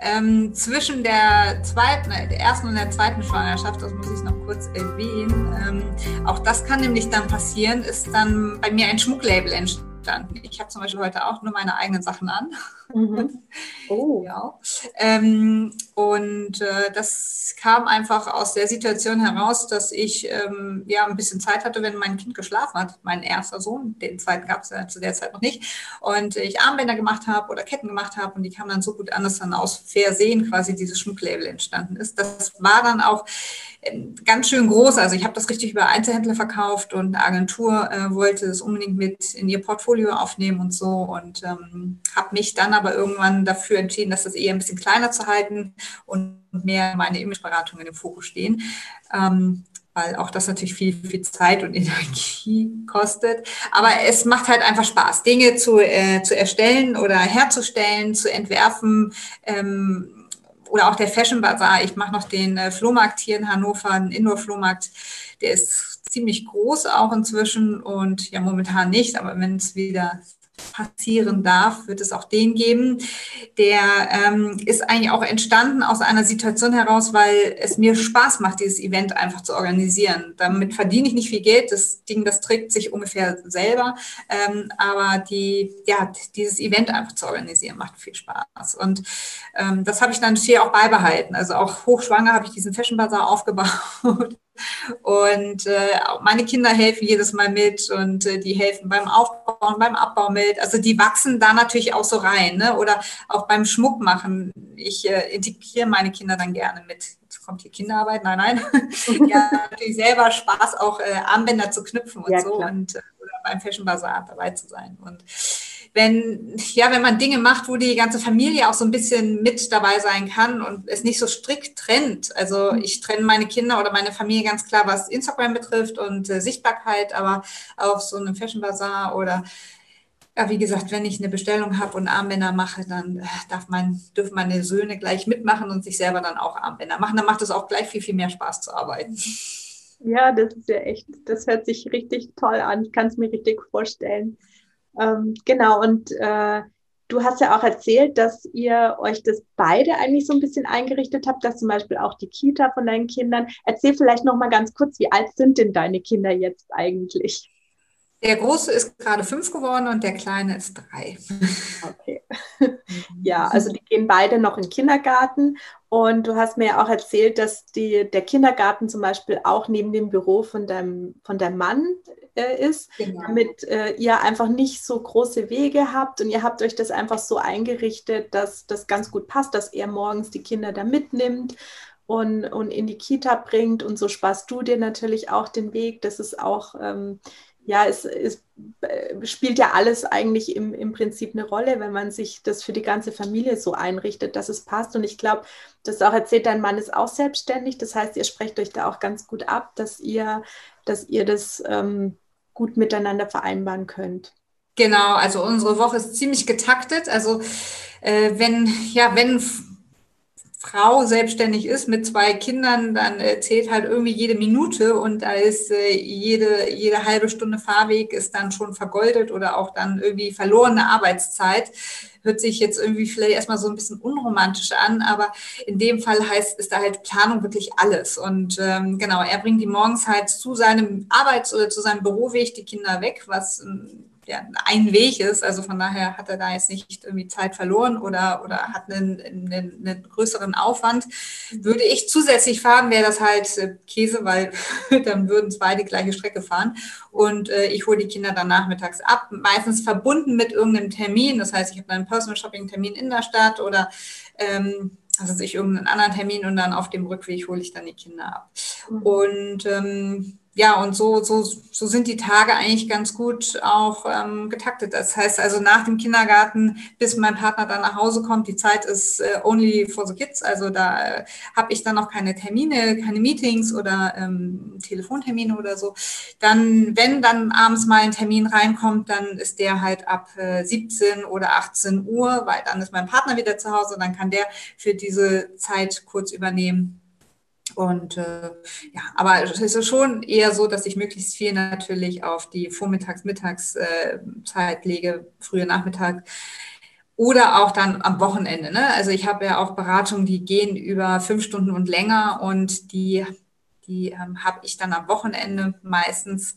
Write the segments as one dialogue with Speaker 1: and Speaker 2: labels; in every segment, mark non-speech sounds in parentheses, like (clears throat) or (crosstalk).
Speaker 1: ähm, zwischen der zweiten, äh, der ersten und der zweiten Schwangerschaft, das muss ich noch kurz erwähnen, ähm, auch das kann nämlich dann passieren, ist dann bei mir ein Schmucklabel entstanden entstanden. Ich habe zum Beispiel heute auch nur meine eigenen Sachen an. Mhm. (laughs) Oh. ja. Ähm, und äh, das kam einfach aus der Situation heraus, dass ich ähm, ja ein bisschen Zeit hatte, wenn mein Kind geschlafen hat, mein erster Sohn, den zweiten gab es ja zu der Zeit noch nicht, und ich Armbänder gemacht habe oder Ketten gemacht habe und die kamen dann so gut an, dass dann aus Versehen quasi dieses Schmucklabel entstanden ist. Das war dann auch ganz schön groß. Also ich habe das richtig über Einzelhändler verkauft und eine Agentur äh, wollte es unbedingt mit in ihr Portfolio aufnehmen und so und ähm, habe mich dann aber irgendwann dafür entschieden, dass das eher ein bisschen kleiner zu halten und mehr meine Imageberatung in den Fokus stehen. Ähm, weil auch das natürlich viel, viel Zeit und (laughs) Energie kostet. Aber es macht halt einfach Spaß, Dinge zu, äh, zu erstellen oder herzustellen, zu entwerfen. Ähm, oder auch der Fashion Bazaar. Ich mache noch den äh, Flohmarkt hier in Hannover, einen Indoor-Flohmarkt. Der ist ziemlich groß auch inzwischen und ja, momentan nicht, aber wenn es wieder passieren darf, wird es auch den geben. Der ähm, ist eigentlich auch entstanden aus einer Situation heraus, weil es mir Spaß macht, dieses Event einfach zu organisieren. Damit verdiene ich nicht viel Geld. Das Ding, das trägt sich ungefähr selber. Ähm, aber die, ja, dieses Event einfach zu organisieren, macht viel Spaß. Und ähm, das habe ich dann hier auch beibehalten. Also auch hochschwanger habe ich diesen Fashion Bazaar aufgebaut. Und äh, meine Kinder helfen jedes Mal mit und äh, die helfen beim Aufbau und beim Abbau mit. Also die wachsen da natürlich auch so rein. Ne? Oder auch beim Schmuck machen. Ich äh, integriere meine Kinder dann gerne mit. Jetzt kommt hier Kinderarbeit. Nein, nein. (laughs) ja, natürlich selber Spaß, auch äh, Armbänder zu knüpfen und ja, so. Und äh, oder beim Fashion Bazaar dabei zu sein. Und wenn, ja, wenn man Dinge macht, wo die ganze Familie auch so ein bisschen mit dabei sein kann und es nicht so strikt trennt. Also mhm. ich trenne meine Kinder oder meine Familie ganz klar, was Instagram betrifft und äh, Sichtbarkeit, aber auf so einem Fashion Bazaar oder ja, wie gesagt, wenn ich eine Bestellung habe und Armbänder mache, dann äh, darf mein, dürfen meine Söhne gleich mitmachen und sich selber dann auch Armbänder machen. Dann macht es auch gleich viel, viel mehr Spaß zu arbeiten.
Speaker 2: Ja, das ist ja echt, das hört sich richtig toll an. Ich kann es mir richtig vorstellen. Ähm, genau, und äh, du hast ja auch erzählt, dass ihr euch das beide eigentlich so ein bisschen eingerichtet habt, dass zum Beispiel auch die Kita von deinen Kindern. Erzähl vielleicht noch mal ganz kurz, wie alt sind denn deine Kinder jetzt eigentlich?
Speaker 1: Der Große ist gerade fünf geworden und der Kleine ist drei.
Speaker 2: Okay. (laughs) Ja, also die gehen beide noch in den Kindergarten. Und du hast mir ja auch erzählt, dass die, der Kindergarten zum Beispiel auch neben dem Büro von deinem, von deinem Mann äh, ist, genau. damit äh, ihr einfach nicht so große Wege habt und ihr habt euch das einfach so eingerichtet, dass das ganz gut passt, dass er morgens die Kinder da mitnimmt und, und in die Kita bringt und so sparst du dir natürlich auch den Weg. Das ist auch, ähm, ja, es, es äh, spielt ja alles eigentlich im, im Prinzip eine Rolle, wenn man sich das für die ganze Familie so einrichtet, dass es passt. Und ich glaube, das auch erzählt, dein Mann ist auch selbstständig. Das heißt, ihr sprecht euch da auch ganz gut ab, dass ihr, dass ihr das ähm, gut miteinander vereinbaren könnt.
Speaker 1: Genau, also unsere Woche ist ziemlich getaktet. Also äh, wenn, ja, wenn Frau selbstständig ist mit zwei Kindern, dann äh, zählt halt irgendwie jede Minute und da ist äh, jede, jede halbe Stunde Fahrweg ist dann schon vergoldet oder auch dann irgendwie verlorene Arbeitszeit. Hört sich jetzt irgendwie vielleicht erstmal so ein bisschen unromantisch an, aber in dem Fall heißt, ist da halt Planung wirklich alles. Und ähm, genau, er bringt die morgens halt zu seinem Arbeits- oder zu seinem Büroweg die Kinder weg, was ähm, ja, ein Weg ist. Also von daher hat er da jetzt nicht irgendwie Zeit verloren oder, oder hat einen, einen, einen größeren Aufwand. Würde ich zusätzlich fahren, wäre das halt äh, Käse, weil (laughs) dann würden zwei die gleiche Strecke fahren. Und äh, ich hole die Kinder dann nachmittags ab, meistens verbunden mit irgendeinem Termin. Das heißt, ich habe einen Personal Shopping Termin in der Stadt oder ähm, also ich irgendeinen anderen Termin und dann auf dem Rückweg hole ich dann die Kinder ab. Mhm. Und ähm, ja, und so, so, so sind die Tage eigentlich ganz gut auch ähm, getaktet. Das heißt also nach dem Kindergarten, bis mein Partner dann nach Hause kommt, die Zeit ist äh, only for the kids. Also da äh, habe ich dann noch keine Termine, keine Meetings oder ähm, Telefontermine oder so. Dann, wenn dann abends mal ein Termin reinkommt, dann ist der halt ab äh, 17 oder 18 Uhr, weil dann ist mein Partner wieder zu Hause, dann kann der für diese Zeit kurz übernehmen. Und äh, ja, aber es ist schon eher so, dass ich möglichst viel natürlich auf die Vormittags-Mittagszeit äh, lege, frühe Nachmittag. oder auch dann am Wochenende. Ne? Also ich habe ja auch Beratungen, die gehen über fünf Stunden und länger und die, die ähm, habe ich dann am Wochenende meistens.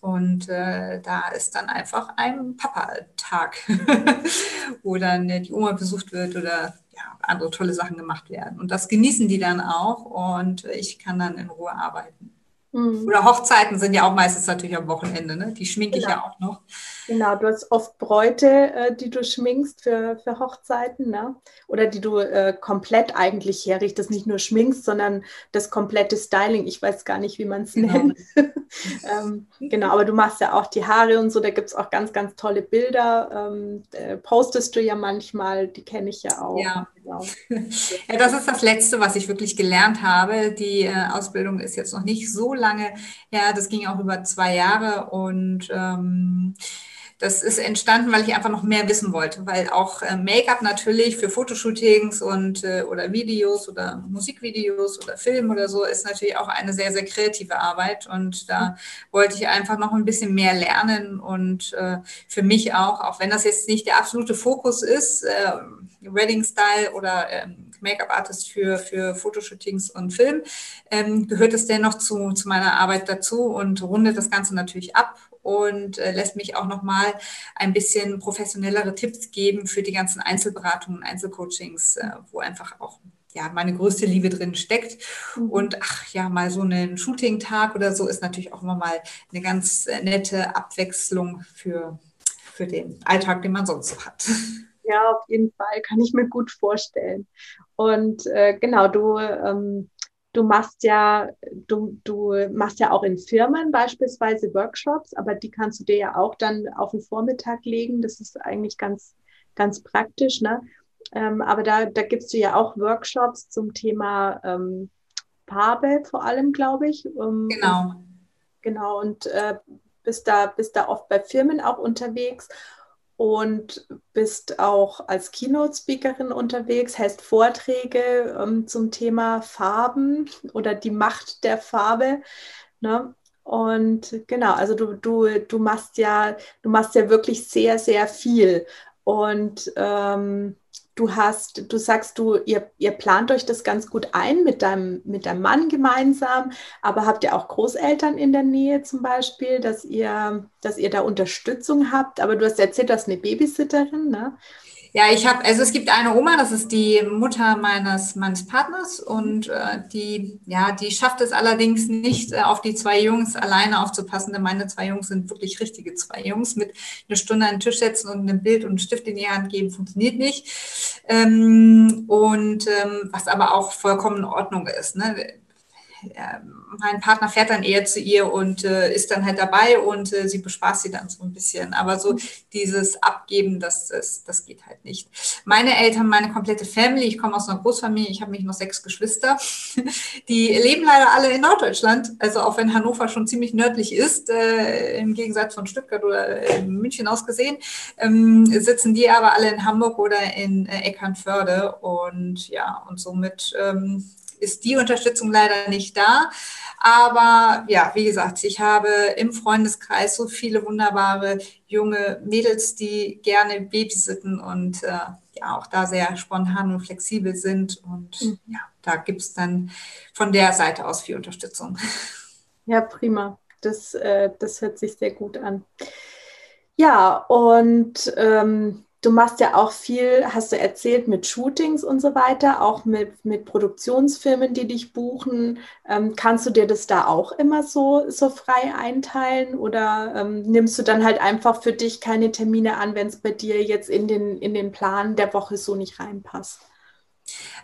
Speaker 1: Und äh, da ist dann einfach ein Papa-Tag, (laughs) wo dann die Oma besucht wird oder ja, andere tolle Sachen gemacht werden. Und das genießen die dann auch und ich kann dann in Ruhe arbeiten. Mhm. Oder Hochzeiten sind ja auch meistens natürlich am Wochenende, ne? Die schminke genau. ich ja auch noch.
Speaker 2: Genau, du hast oft Bräute, äh, die du schminkst für, für Hochzeiten, ne? Oder die du äh, komplett eigentlich herrichtest, nicht nur schminkst, sondern das komplette Styling. Ich weiß gar nicht, wie man es genau. nennt. (laughs) ähm, genau, aber du machst ja auch die Haare und so, da gibt es auch ganz, ganz tolle Bilder. Ähm, äh, postest du ja manchmal, die kenne ich ja auch.
Speaker 1: Ja. Genau. (laughs) ja, das ist das Letzte, was ich wirklich gelernt habe. Die äh, Ausbildung ist jetzt noch nicht so lange her. Das ging auch über zwei Jahre und ähm, das ist entstanden, weil ich einfach noch mehr wissen wollte, weil auch äh, Make-up natürlich für Fotoshootings und äh, oder Videos oder Musikvideos oder Film oder so ist natürlich auch eine sehr, sehr kreative Arbeit und da wollte ich einfach noch ein bisschen mehr lernen und äh, für mich auch, auch wenn das jetzt nicht der absolute Fokus ist, äh, Wedding Style oder ähm, Make-up-Artist für, für Fotoshootings und Film, ähm, gehört es dennoch zu, zu meiner Arbeit dazu und rundet das Ganze natürlich ab und äh, lässt mich auch nochmal ein bisschen professionellere Tipps geben für die ganzen Einzelberatungen, Einzelcoachings, äh, wo einfach auch ja, meine größte Liebe drin steckt. Mhm. Und ach ja, mal so einen Shooting-Tag oder so ist natürlich auch immer mal eine ganz äh, nette Abwechslung für, für den Alltag, den man sonst so hat.
Speaker 2: Ja, auf jeden Fall, kann ich mir gut vorstellen. Und äh, genau, du, ähm, du machst ja, du, du machst ja auch in Firmen beispielsweise Workshops, aber die kannst du dir ja auch dann auf den Vormittag legen. Das ist eigentlich ganz, ganz praktisch. Ne? Ähm, aber da, da gibst du ja auch Workshops zum Thema ähm, Farbe vor allem, glaube ich.
Speaker 1: Ähm, genau.
Speaker 2: Genau, und äh, bist, da, bist da oft bei Firmen auch unterwegs und bist auch als Keynote-Speakerin unterwegs, hältst Vorträge ähm, zum Thema Farben oder die Macht der Farbe. Ne? Und genau, also du, du, du machst ja, du machst ja wirklich sehr, sehr viel. Und ähm, du hast, du sagst, du, ihr, ihr plant euch das ganz gut ein mit deinem, mit deinem Mann gemeinsam, aber habt ihr auch Großeltern in der Nähe zum Beispiel, dass ihr, dass ihr da Unterstützung habt? Aber du hast erzählt, du hast eine Babysitterin, ne?
Speaker 1: Ja, ich habe, also es gibt eine Oma, das ist die Mutter meines, meines Partners und äh, die, ja, die schafft es allerdings nicht, äh, auf die zwei Jungs alleine aufzupassen, denn meine zwei Jungs sind wirklich richtige zwei Jungs. Mit einer Stunde an den Tisch setzen und ein Bild und einen Stift in die Hand geben, funktioniert nicht. Ähm, und ähm, was aber auch vollkommen in Ordnung ist. Ne? Mein Partner fährt dann eher zu ihr und äh, ist dann halt dabei und äh, sie bespaßt sie dann so ein bisschen. Aber so dieses Abgeben, das, das, das geht halt nicht. Meine Eltern, meine komplette Family, ich komme aus einer Großfamilie, ich habe mich noch sechs Geschwister, (laughs) die leben leider alle in Norddeutschland. Also auch wenn Hannover schon ziemlich nördlich ist, äh, im Gegensatz von Stuttgart oder München aus gesehen, ähm, sitzen die aber alle in Hamburg oder in äh, Eckernförde und ja, und somit ähm, ist die Unterstützung leider nicht da. Aber ja, wie gesagt, ich habe im Freundeskreis so viele wunderbare junge Mädels, die gerne babysitten und äh, ja auch da sehr spontan und flexibel sind. Und mhm. ja, da gibt es dann von der Seite aus viel Unterstützung.
Speaker 2: Ja, prima. Das, äh, das hört sich sehr gut an. Ja, und ähm, Du machst ja auch viel, hast du erzählt, mit Shootings und so weiter, auch mit, mit Produktionsfirmen, die dich buchen. Ähm, kannst du dir das da auch immer so, so frei einteilen oder ähm, nimmst du dann halt einfach für dich keine Termine an, wenn es bei dir jetzt in den, in den Plan der Woche so nicht reinpasst?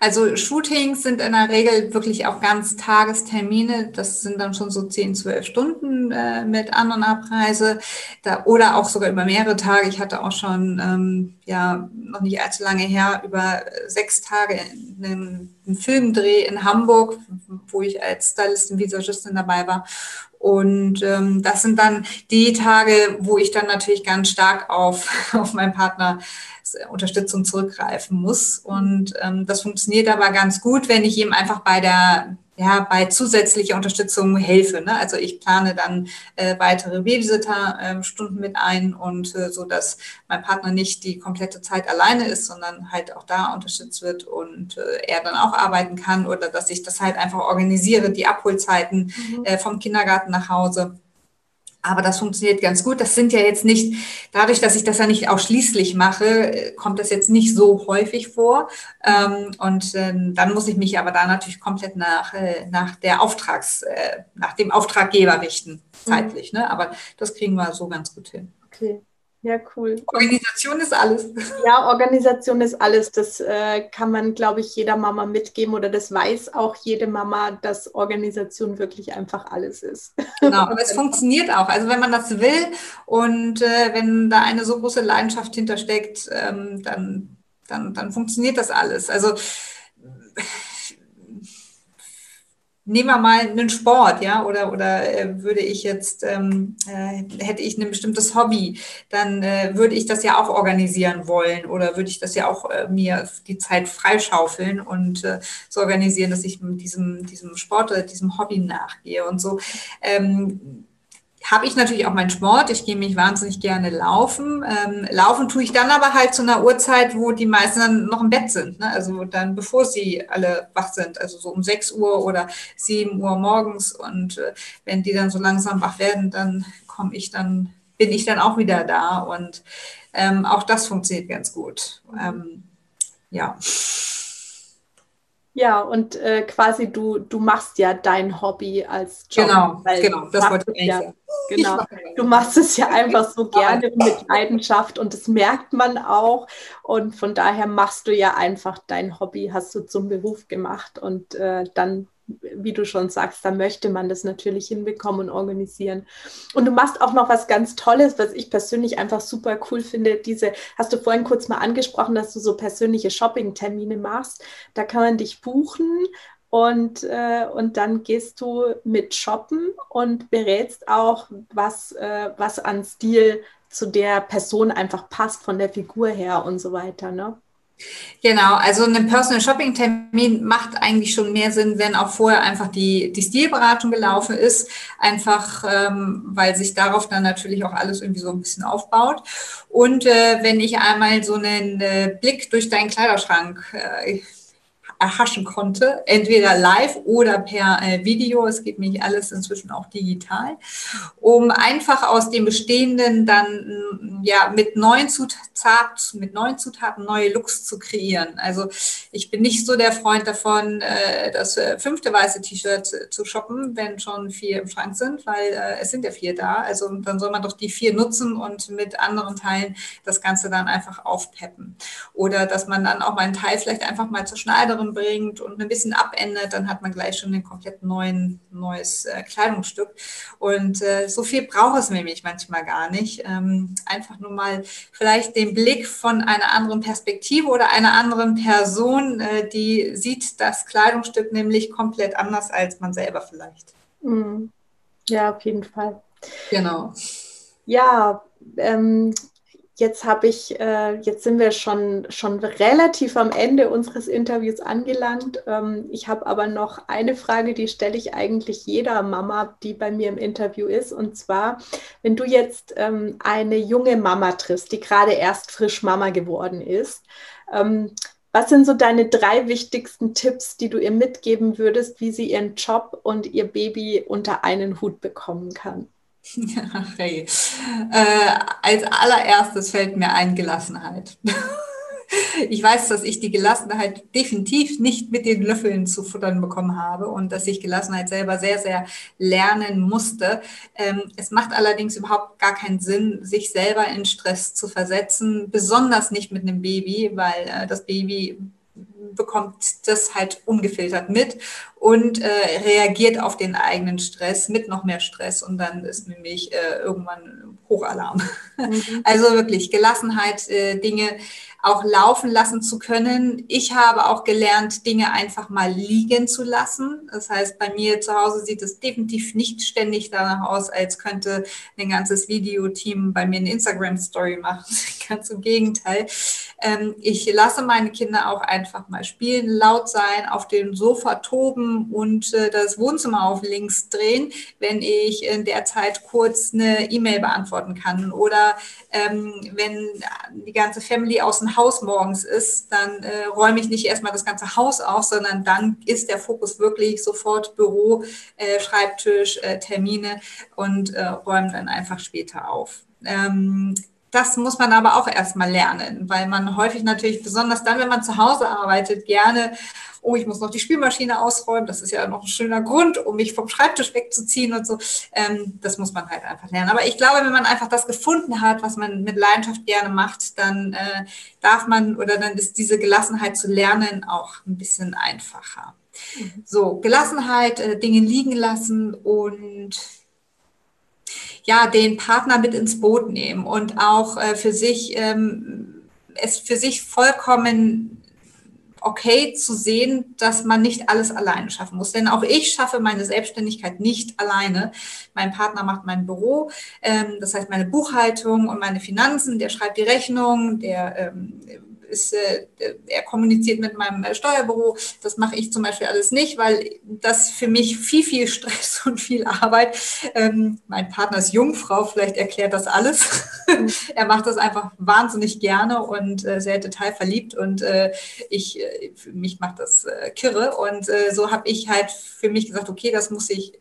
Speaker 1: Also Shootings sind in der Regel wirklich auch ganz Tagestermine. Das sind dann schon so 10, 12 Stunden äh, mit An- und Abreise da, oder auch sogar über mehrere Tage. Ich hatte auch schon, ähm, ja, noch nicht allzu lange her, über sechs Tage einen, einen Filmdreh in Hamburg, wo ich als Stylistin, Visagistin dabei war. Und ähm, das sind dann die Tage, wo ich dann natürlich ganz stark auf, (laughs) auf meinen Partner Unterstützung zurückgreifen muss. Und ähm, das funktioniert aber ganz gut, wenn ich ihm einfach bei der ja, bei zusätzlicher Unterstützung helfe. Ne? Also ich plane dann äh, weitere Babysitter-Stunden ähm, mit ein und äh, so, dass mein Partner nicht die komplette Zeit alleine ist, sondern halt auch da unterstützt wird und äh, er dann auch arbeiten kann oder dass ich das halt einfach organisiere, die Abholzeiten mhm. äh, vom Kindergarten nach Hause. Aber das funktioniert ganz gut. Das sind ja jetzt nicht, dadurch, dass ich das ja nicht ausschließlich mache, kommt das jetzt nicht so häufig vor. Ähm, und äh, dann muss ich mich aber da natürlich komplett nach, äh, nach der Auftrags, äh, nach dem Auftraggeber richten, zeitlich. Ne? Aber das kriegen wir so ganz gut hin.
Speaker 2: Okay. Ja, cool.
Speaker 1: Organisation ist alles. (laughs)
Speaker 2: Ja, Organisation ist alles. Das äh, kann man, glaube ich, jeder Mama mitgeben oder das weiß auch jede Mama, dass Organisation wirklich einfach alles ist.
Speaker 1: Genau, aber es (laughs) funktioniert auch. Also wenn man das will und äh, wenn da eine so große Leidenschaft hintersteckt, ähm, dann, dann, dann funktioniert das alles. Also nehmen wir mal einen Sport, ja, oder, oder äh, würde ich jetzt, ähm, äh, hätte ich ein bestimmtes Hobby, dann äh, würde ich das ja auch organisieren wollen oder würde ich das ja auch äh, mir die Zeit freischaufeln und äh, so organisieren, dass ich diesem, diesem Sport oder diesem Hobby nachgehe und so. Ähm, habe ich natürlich auch meinen Sport. Ich gehe mich wahnsinnig gerne laufen. Ähm, laufen tue ich dann aber halt zu einer Uhrzeit, wo die meisten dann noch im Bett sind. Ne? Also dann, bevor sie alle wach sind, also so um 6 Uhr oder 7 Uhr morgens. Und äh, wenn die dann so langsam wach werden, dann komme ich dann, bin ich dann auch wieder da. Und ähm, auch das funktioniert ganz gut. Ähm, ja.
Speaker 2: Ja, und äh, quasi du, du machst ja dein Hobby als
Speaker 1: Job. Genau, genau, das wollte ich
Speaker 2: ja, sagen. (laughs) Genau, du machst es ja einfach so gerne mit Leidenschaft und das merkt man auch. Und von daher machst du ja einfach dein Hobby, hast du zum Beruf gemacht und äh, dann wie du schon sagst, da möchte man das natürlich hinbekommen und organisieren. Und du machst auch noch was ganz Tolles, was ich persönlich einfach super cool finde. Diese, hast du vorhin kurz mal angesprochen, dass du so persönliche Shopping-Termine machst. Da kann man dich buchen und, äh, und dann gehst du mit shoppen und berätst auch, was, äh, was an Stil zu der Person einfach passt, von der Figur her und so weiter. Ne?
Speaker 1: Genau, also ein Personal Shopping Termin macht eigentlich schon mehr Sinn, wenn auch vorher einfach die, die Stilberatung gelaufen ist, einfach ähm, weil sich darauf dann natürlich auch alles irgendwie so ein bisschen aufbaut. Und äh, wenn ich einmal so einen äh, Blick durch deinen Kleiderschrank äh, erhaschen konnte, entweder live oder per äh, Video. Es geht nämlich alles inzwischen auch digital, um einfach aus dem Bestehenden dann ja mit neuen Zutaten, mit neuen Zutaten neue Looks zu kreieren. Also ich bin nicht so der Freund davon, äh, das äh, fünfte weiße T-Shirt zu shoppen, wenn schon vier im Schrank sind, weil äh, es sind ja vier da. Also dann soll man doch die vier nutzen und mit anderen Teilen das Ganze dann einfach aufpeppen. Oder dass man dann auch mal einen Teil vielleicht einfach mal zur Schneiderin bringt und ein bisschen abändert, dann hat man gleich schon ein komplett neuen, neues äh, Kleidungsstück. Und äh, so viel braucht es nämlich manchmal gar nicht. Ähm, einfach nur mal vielleicht den Blick von einer anderen Perspektive oder einer anderen Person, äh, die sieht das Kleidungsstück nämlich komplett anders als man selber vielleicht.
Speaker 2: Mhm. Ja, auf jeden Fall.
Speaker 1: Genau.
Speaker 2: Ja, ähm, Jetzt habe ich, äh, jetzt sind wir schon, schon relativ am Ende unseres Interviews angelangt. Ähm, ich habe aber noch eine Frage, die stelle ich eigentlich jeder Mama, die bei mir im Interview ist. Und zwar, wenn du jetzt ähm, eine junge Mama triffst, die gerade erst frisch Mama geworden ist, ähm, was sind so deine drei wichtigsten Tipps, die du ihr mitgeben würdest, wie sie ihren Job und ihr Baby unter einen Hut bekommen kann? (laughs)
Speaker 1: hey. Äh, als allererstes fällt mir ein Gelassenheit. (laughs) ich weiß, dass ich die Gelassenheit definitiv nicht mit den Löffeln zu futtern bekommen habe und dass ich Gelassenheit selber sehr, sehr lernen musste. Ähm, es macht allerdings überhaupt gar keinen Sinn, sich selber in Stress zu versetzen, besonders nicht mit einem Baby, weil äh, das Baby bekommt das halt ungefiltert mit und äh, reagiert auf den eigenen Stress mit noch mehr Stress und dann ist nämlich äh, irgendwann Hochalarm. Mhm. (laughs) Also wirklich Gelassenheit, äh, Dinge auch laufen lassen zu können. Ich habe auch gelernt, Dinge einfach mal liegen zu lassen. Das heißt, bei mir zu Hause sieht es definitiv nicht ständig danach aus, als könnte ein ganzes Videoteam bei mir eine Instagram-Story machen. (laughs) Ganz im Gegenteil. Ähm, ich lasse meine Kinder auch einfach mal spielen, laut sein, auf dem Sofa toben und äh, das Wohnzimmer auf links drehen, wenn ich in der Zeit kurz eine E-Mail beantworten kann. Oder ähm, wenn die ganze Family aus dem Haus morgens ist, dann äh, räume ich nicht erstmal das ganze Haus auf, sondern dann ist der Fokus wirklich sofort Büro, äh, Schreibtisch, äh, Termine und äh, räume dann einfach später auf. Ähm, das muss man aber auch erstmal lernen, weil man häufig natürlich, besonders dann, wenn man zu Hause arbeitet, gerne, oh, ich muss noch die Spielmaschine ausräumen, das ist ja noch ein schöner Grund, um mich vom Schreibtisch wegzuziehen und so. Ähm, das muss man halt einfach lernen. Aber ich glaube, wenn man einfach das gefunden hat, was man mit Leidenschaft gerne macht, dann äh, darf man oder dann ist diese Gelassenheit zu lernen auch ein bisschen einfacher. Mhm. So, Gelassenheit, äh, Dinge liegen lassen und ja, den Partner mit ins Boot nehmen und auch äh, für sich, ähm, es für sich vollkommen okay zu sehen, dass man nicht alles alleine schaffen muss. Denn auch ich schaffe meine Selbstständigkeit nicht alleine. Mein Partner macht mein Büro, ähm, das heißt meine Buchhaltung und meine Finanzen, der schreibt die Rechnung, der ähm, ist, äh, er kommuniziert mit meinem äh, Steuerbüro. Das mache ich zum Beispiel alles nicht, weil das für mich viel, viel Stress und viel Arbeit. Ähm, mein Partner ist Jungfrau, vielleicht erklärt das alles. (laughs) Er macht das einfach wahnsinnig gerne und äh, sehr detailverliebt und äh, ich, äh, mich macht das äh, kirre. Und so habe ich halt für mich gesagt, okay, das muss ich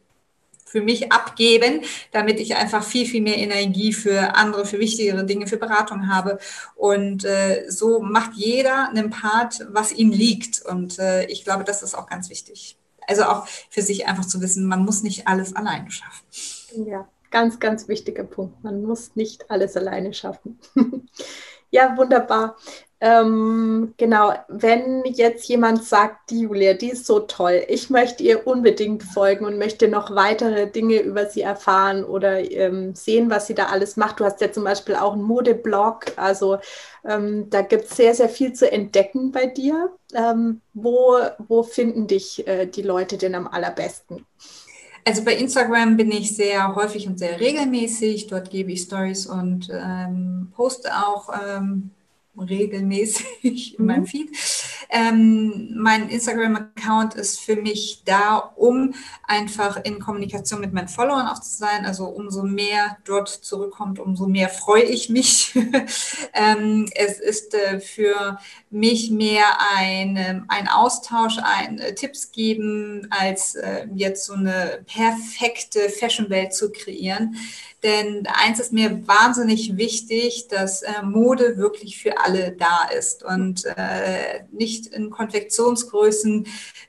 Speaker 1: für mich abgeben, damit ich einfach viel, viel mehr Energie für andere, für wichtigere Dinge, für Beratung habe. Und äh, so macht jeder einen Part, was ihm liegt. Und äh, ich glaube, das ist auch ganz wichtig. Also auch für sich einfach zu wissen, man muss nicht alles alleine schaffen.
Speaker 2: Ja, ganz, ganz wichtiger Punkt. Man muss nicht alles alleine schaffen. (laughs) ja, wunderbar. Ähm, genau, wenn jetzt jemand sagt, die Julia, die ist so toll, ich möchte ihr unbedingt folgen und möchte noch weitere Dinge über sie erfahren oder ähm, sehen, was sie da alles macht. Du hast ja zum Beispiel auch einen Modeblog, also ähm, da gibt es sehr, sehr viel zu entdecken bei dir. Ähm, wo, wo finden dich äh, die Leute denn am allerbesten?
Speaker 1: Also bei Instagram bin ich sehr häufig und sehr regelmäßig. Dort gebe ich Stories und ähm, poste auch ähm, regelmäßig in meinem mhm. Feed. Ähm, mein Instagram-Account ist für mich da, um einfach in Kommunikation mit meinen Followern auch zu sein. Also umso mehr dort zurückkommt, umso mehr freue ich mich. (laughs) ähm, es ist äh, für mich mehr ein, ähm, ein Austausch, ein äh, Tipps geben, als äh, jetzt so eine perfekte Fashion-Welt zu kreieren. Denn eins ist mir wahnsinnig wichtig, dass äh, Mode wirklich für alle da ist und äh, nicht in Konfektionsgrößen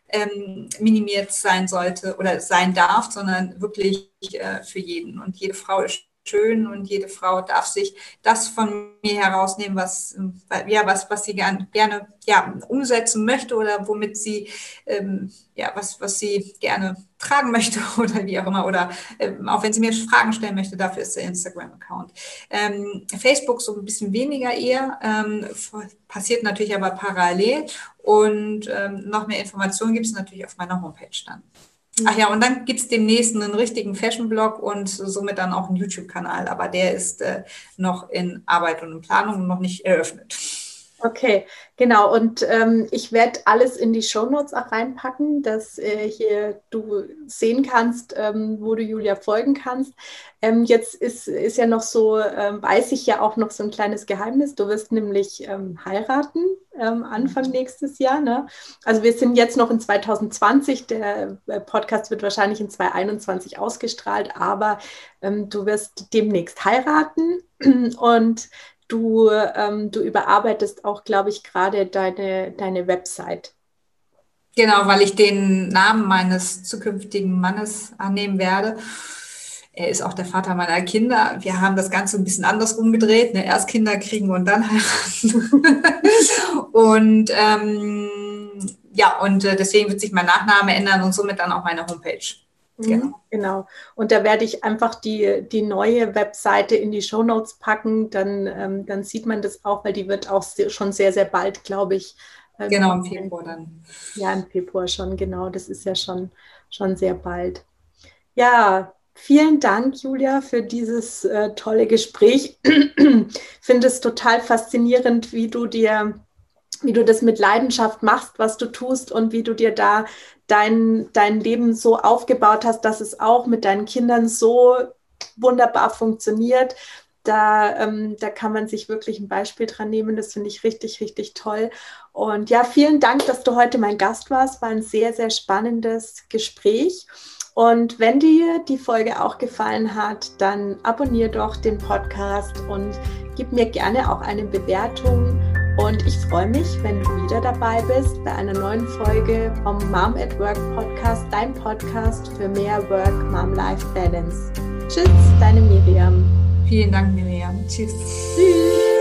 Speaker 1: ähm, minimiert sein sollte oder sein darf, sondern wirklich äh, für jeden. Und jede Frau ist schön und jede Frau darf sich das von mir herausnehmen, was, ja, was, was sie gern, gerne ja, umsetzen möchte oder womit sie, ähm, ja, was, was sie gerne tragen möchte (laughs) oder wie auch immer. Oder ähm, auch wenn sie mir Fragen stellen möchte, dafür ist der Instagram-Account. Ähm, Facebook so ein bisschen weniger eher, ähm, passiert natürlich aber parallel und ähm, noch mehr Informationen gibt es natürlich auf meiner Homepage dann. Ach ja, und dann gibt es demnächst einen richtigen Fashion-Blog und somit dann auch einen YouTube-Kanal, aber der ist äh, noch in Arbeit und in Planung und noch nicht eröffnet.
Speaker 2: Okay, genau. Und ähm, ich werde alles in die Shownotes auch reinpacken, dass äh, hier du sehen kannst, ähm, wo du Julia folgen kannst. Ähm, jetzt ist, ist ja noch so, ähm, weiß ich ja auch noch so ein kleines Geheimnis. Du wirst nämlich ähm, heiraten ähm, Anfang mhm. nächstes Jahr. Ne? Also wir sind jetzt noch in 2020. Der äh, Podcast wird wahrscheinlich in 2021 ausgestrahlt, aber du wirst demnächst heiraten und Du, ähm, du überarbeitest auch, glaube ich, gerade deine, deine Website.
Speaker 1: Genau, weil ich den Namen meines zukünftigen Mannes annehmen werde. Er ist auch der Vater meiner Kinder. Wir haben das Ganze ein bisschen anders umgedreht. Ne? Erst Kinder kriegen und dann heiraten. (laughs) und ähm, ja, und äh, deswegen wird sich mein Nachname ändern und somit dann auch meine Homepage.
Speaker 2: Mhm, genau. genau. Und da werde ich einfach die, die neue Webseite in die Show Notes packen. Dann, ähm, dann sieht man das auch, weil die wird auch sehr, schon sehr, sehr bald, glaube ich.
Speaker 1: Ähm, genau, im Februar dann.
Speaker 2: Ja, im Februar schon, genau. Das ist ja schon, schon sehr bald. Ja, Vielen Dank, Julia, für dieses äh, tolle Gespräch. (clears throat) Ich finde es total faszinierend, wie du dir, wie du das mit Leidenschaft machst, was du tust und wie du dir da dein, dein Leben so aufgebaut hast, dass es auch mit deinen Kindern so wunderbar funktioniert. Da, ähm, da kann man sich wirklich ein Beispiel dran nehmen. Das finde ich richtig, richtig toll. Und ja, vielen Dank, dass du heute mein Gast warst. War ein sehr, sehr spannendes Gespräch. Und wenn dir die Folge auch gefallen hat, dann abonniere doch den Podcast und gib mir gerne auch eine Bewertung. Und ich freue mich, wenn du wieder dabei bist bei einer neuen Folge vom Mom at Work Podcast, dein Podcast für mehr Work-Mom-Life-Balance. Tschüss, deine Miriam.
Speaker 1: Vielen Dank, Miriam. Tschüss. Tschüss.